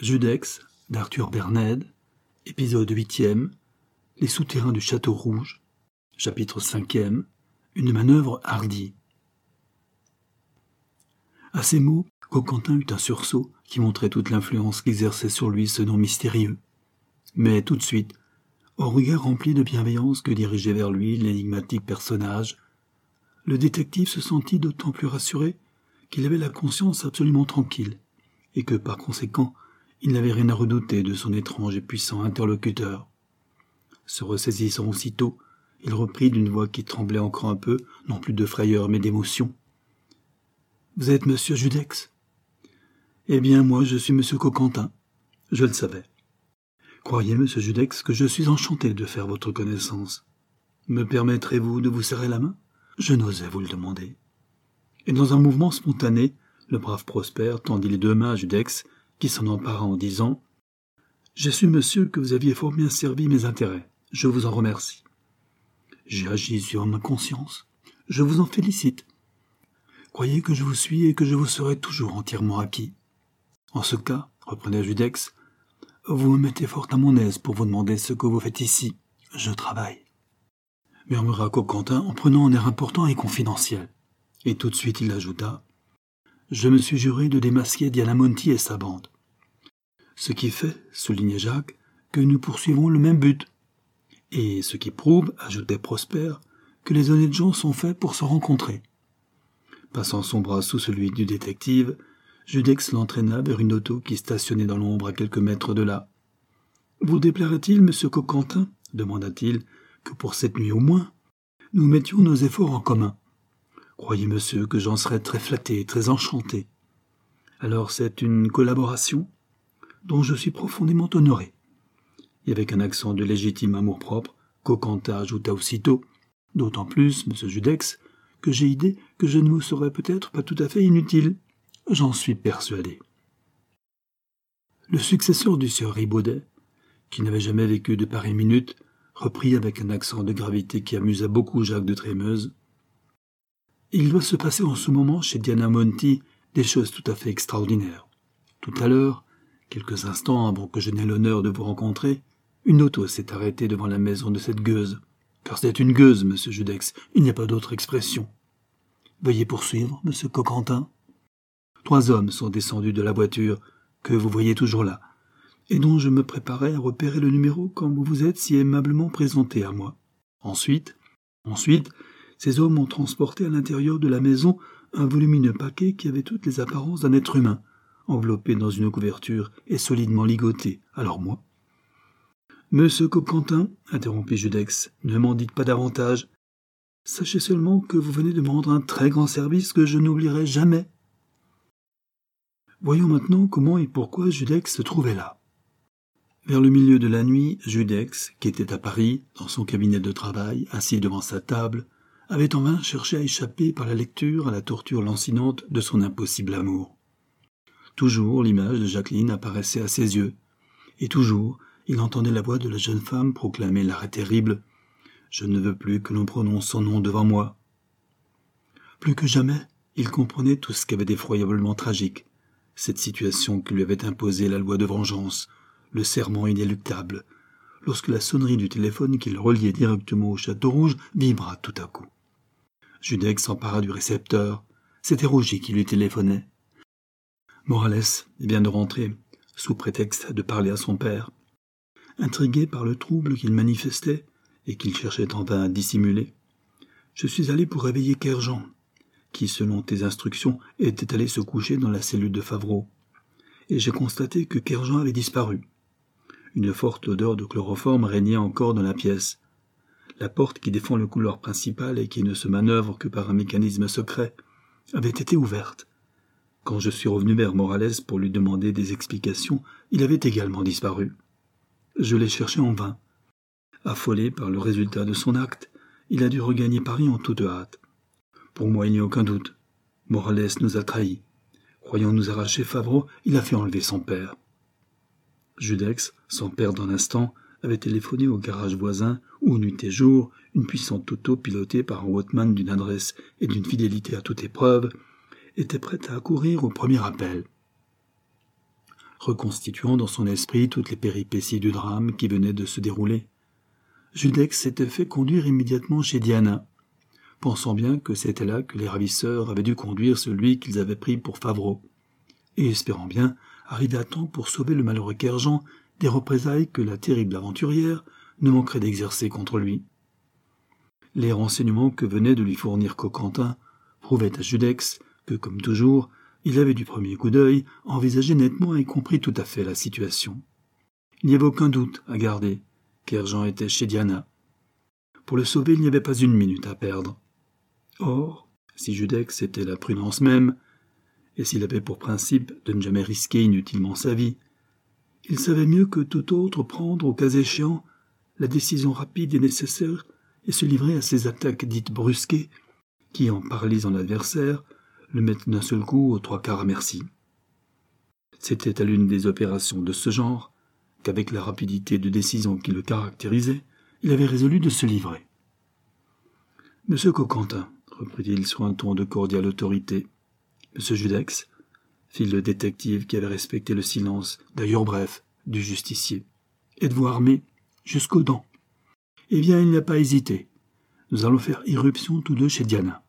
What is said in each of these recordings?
Judex d'Arthur Berned, épisode 8e, Les souterrains du Château Rouge, chapitre 5e, Une manœuvre hardie. À ces mots, Coquentin eut un sursaut qui montrait toute l'influence qu'exerçait sur lui ce nom mystérieux. Mais tout de suite, au regard rempli de bienveillance que dirigeait vers lui l'énigmatique personnage, le détective se sentit d'autant plus rassuré qu'il avait la conscience absolument tranquille, et que par conséquent il n'avait rien à redouter de son étrange et puissant interlocuteur. Se ressaisissant aussitôt, il reprit d'une voix qui tremblait encore un peu, non plus de frayeur mais d'émotion. Vous êtes monsieur Judex Eh bien, moi, je suis monsieur Coquentin. Je le savais. Croyez, monsieur Judex, que je suis enchanté de faire votre connaissance. Me permettrez-vous de vous serrer la main? Je n'osais vous le demander. Et dans un mouvement spontané, le brave Prosper tendit les deux mains à Judex qui s'en empara en disant J'ai su, monsieur, que vous aviez fort bien servi mes intérêts. Je vous en remercie. J'ai agi sur ma conscience. Je vous en félicite. Croyez que je vous suis et que je vous serai toujours entièrement acquis. En ce cas, reprenait Judex, vous me mettez fort à mon aise pour vous demander ce que vous faites ici. Je travaille. Murmura Coquentin en prenant un air important et confidentiel. Et tout de suite il ajouta je me suis juré de démasquer Diana Monti et sa bande. Ce qui fait, soulignait Jacques, que nous poursuivons le même but. Et ce qui prouve, ajoutait Prosper, que les honnêtes gens sont faits pour se rencontrer. Passant son bras sous celui du détective, Judex l'entraîna vers une auto qui stationnait dans l'ombre à quelques mètres de là. Vous déplairait-il, monsieur Coquentin, demanda-t-il, que pour cette nuit au moins, nous mettions nos efforts en commun? Croyez, monsieur, que j'en serais très flatté, très enchanté. Alors c'est une collaboration dont je suis profondément honoré. Et avec un accent de légitime amour-propre, Coquentin ajouta aussitôt D'autant plus, monsieur Judex, que j'ai idée que je ne vous serais peut-être pas tout à fait inutile. J'en suis persuadé. Le successeur du sieur Ribaudet, qui n'avait jamais vécu de pareilles minutes, reprit avec un accent de gravité qui amusa beaucoup Jacques de Trémeuse. Il doit se passer en ce moment chez Diana Monti des choses tout à fait extraordinaires. Tout à l'heure, quelques instants avant que je n'aie l'honneur de vous rencontrer, une auto s'est arrêtée devant la maison de cette gueuse. Car c'est une gueuse, monsieur Judex, il n'y a pas d'autre expression. Veuillez poursuivre, monsieur Coquentin. Trois hommes sont descendus de la voiture, que vous voyez toujours là, et dont je me préparais à repérer le numéro quand vous vous êtes si aimablement présenté à moi. Ensuite, ensuite, ces hommes ont transporté à l'intérieur de la maison un volumineux paquet qui avait toutes les apparences d'un être humain, enveloppé dans une couverture et solidement ligoté. Alors moi Monsieur Coquentin, interrompit Judex, ne m'en dites pas davantage. Sachez seulement que vous venez de me rendre un très grand service que je n'oublierai jamais. Voyons maintenant comment et pourquoi Judex se trouvait là. Vers le milieu de la nuit, Judex, qui était à Paris, dans son cabinet de travail, assis devant sa table, avait en vain cherché à échapper par la lecture à la torture lancinante de son impossible amour. Toujours l'image de Jacqueline apparaissait à ses yeux, et toujours il entendait la voix de la jeune femme proclamer l'arrêt terrible Je ne veux plus que l'on prononce son nom devant moi. Plus que jamais, il comprenait tout ce qu'avait d'effroyablement tragique, cette situation que lui avait imposée la loi de vengeance, le serment inéluctable, lorsque la sonnerie du téléphone qui le reliait directement au château rouge vibra tout à coup. Judex s'empara du récepteur. C'était Roger qui lui téléphonait. Morales vient de rentrer, sous prétexte de parler à son père. Intrigué par le trouble qu'il manifestait et qu'il cherchait en vain à dissimuler, je suis allé pour réveiller Kerjean, qui, selon tes instructions, était allé se coucher dans la cellule de Favreau. Et j'ai constaté que Kerjean avait disparu. Une forte odeur de chloroforme régnait encore dans la pièce, la porte qui défend le couloir principal et qui ne se manœuvre que par un mécanisme secret avait été ouverte. Quand je suis revenu vers Morales pour lui demander des explications, il avait également disparu. Je l'ai cherché en vain. Affolé par le résultat de son acte, il a dû regagner Paris en toute hâte. Pour moi, il n'y a aucun doute. Morales nous a trahis. Croyant nous arracher Favreau, il a fait enlever son père. Judex, sans perdre un instant, avait téléphoné au garage voisin où, nuit et jour, une puissante auto pilotée par un Wattman d'une adresse et d'une fidélité à toute épreuve était prête à accourir au premier appel. reconstituant dans son esprit toutes les péripéties du drame qui venait de se dérouler. Judex s'était fait conduire immédiatement chez Diana, pensant bien que c'était là que les ravisseurs avaient dû conduire celui qu'ils avaient pris pour Favreau, et espérant bien arriver à temps pour sauver le malheureux Kerjean des représailles que la terrible aventurière ne manquerait d'exercer contre lui. Les renseignements que venait de lui fournir Coquentin prouvaient à Judex que, comme toujours, il avait du premier coup d'œil envisagé nettement et compris tout à fait la situation. Il n'y avait aucun doute à garder, qu'Erjean était chez Diana. Pour le sauver, il n'y avait pas une minute à perdre. Or, si Judex était la prudence même, et s'il avait pour principe de ne jamais risquer inutilement sa vie, il savait mieux que tout autre prendre, au cas échéant, la décision rapide et nécessaire et se livrer à ces attaques dites brusquées qui, en paralysant l'adversaire, le mettent d'un seul coup aux trois quarts à merci. C'était à l'une des opérations de ce genre qu'avec la rapidité de décision qui le caractérisait, il avait résolu de se livrer. Monsieur Coquentin, reprit-il sur un ton de cordiale autorité, Monsieur Judex, fit le détective qui avait respecté le silence, d'ailleurs bref, du justicier. Êtes-vous armé jusqu'aux dents Eh bien, il n'a pas hésité. Nous allons faire irruption tous deux chez Diana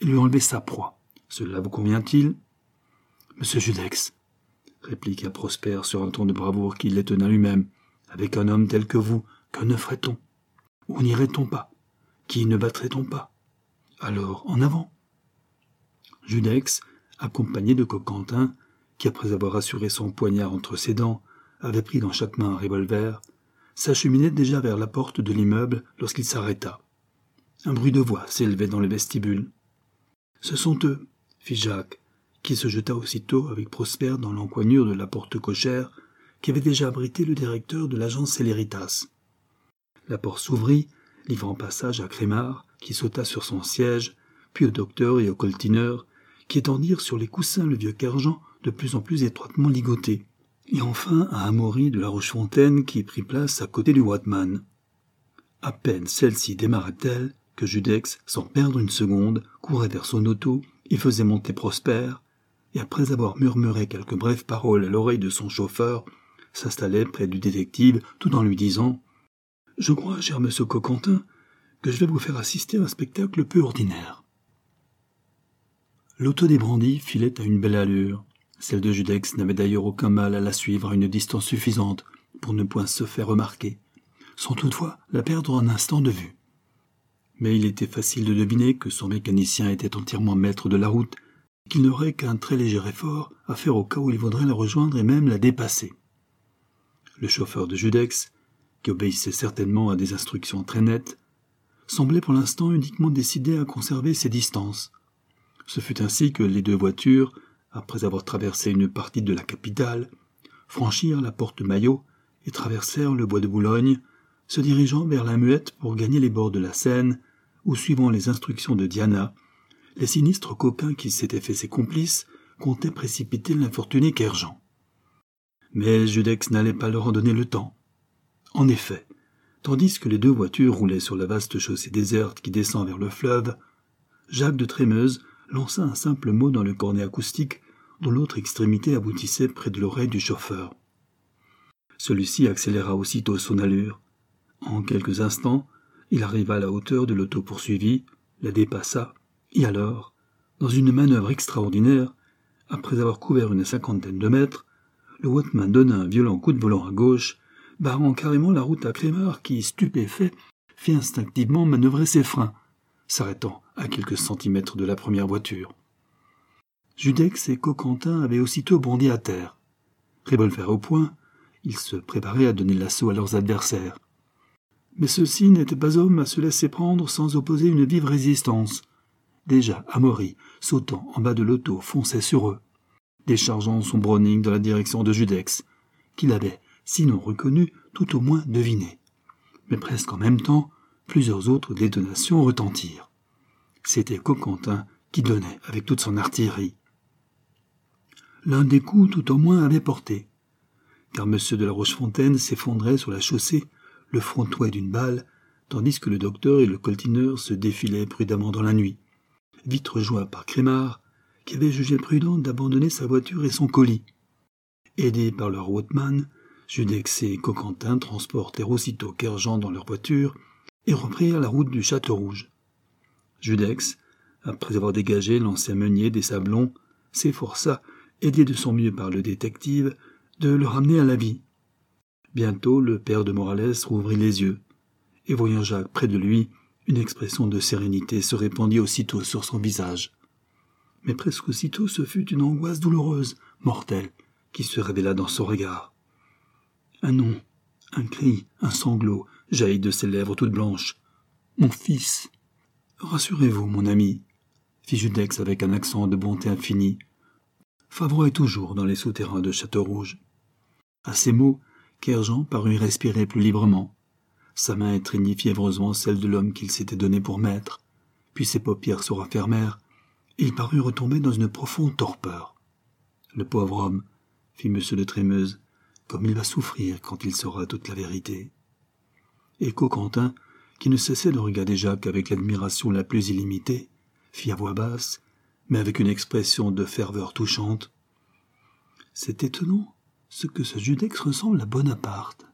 et lui enlever sa proie. Cela vous convient-il Monsieur Judex, répliqua Prosper sur un ton de bravoure qui l'étonna lui-même. Avec un homme tel que vous, que ne ferait-on? Où n'irait-on pas? Qui ne battrait-on pas? Alors, en avant Judex, accompagné de Coquentin, qui après avoir assuré son poignard entre ses dents, avait pris dans chaque main un revolver, s'acheminait déjà vers la porte de l'immeuble lorsqu'il s'arrêta. Un bruit de voix s'élevait dans le vestibule. Ce sont eux, fit Jacques, qui se jeta aussitôt avec Prosper dans l'encoignure de la porte cochère qui avait déjà abrité le directeur de l'agence Céléritas. La porte s'ouvrit, livrant passage à Crémard, qui sauta sur son siège, puis au docteur et au coltineur, qui étendirent sur les coussins le vieux Kerjean de plus en plus étroitement ligoté, et enfin à Amaury de la Rochefontaine qui prit place à côté du Watman. À peine celle-ci démarra-t-elle que Judex, sans perdre une seconde, courait vers son auto et faisait monter Prosper, et après avoir murmuré quelques brèves paroles à l'oreille de son chauffeur, s'installait près du détective tout en lui disant Je crois, cher monsieur Coquentin, que je vais vous faire assister à un spectacle peu ordinaire. L'auto des brandis filait à une belle allure. Celle de Judex n'avait d'ailleurs aucun mal à la suivre à une distance suffisante pour ne point se faire remarquer, sans toutefois la perdre un instant de vue. Mais il était facile de deviner que son mécanicien était entièrement maître de la route qu'il n'aurait qu'un très léger effort à faire au cas où il voudrait la rejoindre et même la dépasser. Le chauffeur de Judex, qui obéissait certainement à des instructions très nettes, semblait pour l'instant uniquement décidé à conserver ses distances. Ce fut ainsi que les deux voitures, après avoir traversé une partie de la capitale, franchirent la porte Maillot et traversèrent le bois de Boulogne, se dirigeant vers la Muette pour gagner les bords de la Seine, où, suivant les instructions de Diana, les sinistres coquins qui s'étaient fait ses complices comptaient précipiter l'infortuné Kerjean. Mais Judex n'allait pas leur en donner le temps. En effet, tandis que les deux voitures roulaient sur la vaste chaussée déserte qui descend vers le fleuve, Jacques de Trémeuse lança un simple mot dans le cornet acoustique dont l'autre extrémité aboutissait près de l'oreille du chauffeur. Celui-ci accéléra aussitôt son allure. En quelques instants, il arriva à la hauteur de l'auto poursuivie, la dépassa et alors, dans une manœuvre extraordinaire, après avoir couvert une cinquantaine de mètres, le Watman donna un violent coup de volant à gauche, barrant carrément la route à Clémar qui, stupéfait, fit instinctivement manœuvrer ses freins, s'arrêtant à quelques centimètres de la première voiture. Judex et Coquentin avaient aussitôt bondi à terre. Revolver au poing, ils se préparaient à donner l'assaut à leurs adversaires. Mais ceux-ci n'étaient pas hommes à se laisser prendre sans opposer une vive résistance. Déjà, Amaury, sautant en bas de l'auto, fonçait sur eux, déchargeant son Browning dans la direction de Judex, qu'il avait, sinon reconnu, tout au moins deviné. Mais presque en même temps, plusieurs autres détonations retentirent. C'était Coquentin qui donnait avec toute son artillerie. L'un des coups, tout au moins, avait porté, car M. de la Rochefontaine s'effondrait sur la chaussée, le front d'une balle, tandis que le docteur et le coltineur se défilaient prudemment dans la nuit vite rejoint par Crémard, qui avait jugé prudent d'abandonner sa voiture et son colis. Aidés par leur woodman, Judex et Coquentin transportèrent aussitôt Kerjean dans leur voiture et reprirent la route du Château Rouge. Judex, après avoir dégagé l'ancien meunier des Sablons, s'efforça, aidé de son mieux par le détective, de le ramener à la vie. Bientôt le père de Morales rouvrit les yeux, et voyant Jacques près de lui, une expression de sérénité se répandit aussitôt sur son visage. Mais presque aussitôt ce fut une angoisse douloureuse, mortelle, qui se révéla dans son regard. Un nom, un cri, un sanglot jaillit de ses lèvres toutes blanches. Mon fils. Rassurez-vous, mon ami, fit Judex avec un accent de bonté infinie. Favreau est toujours dans les souterrains de Château-Rouge. À ces mots, Kerjean parut respirer plus librement. Sa main étreignit fiévreusement celle de l'homme qu'il s'était donné pour maître, puis ses paupières se refermèrent, et il parut retomber dans une profonde torpeur. Le pauvre homme, fit M. de Trémeuse, comme il va souffrir quand il saura toute la vérité. Et qui ne cessait de regarder Jacques avec l'admiration la plus illimitée, fit à voix basse, mais avec une expression de ferveur touchante. C'est étonnant ce que ce Judex ressemble à Bonaparte.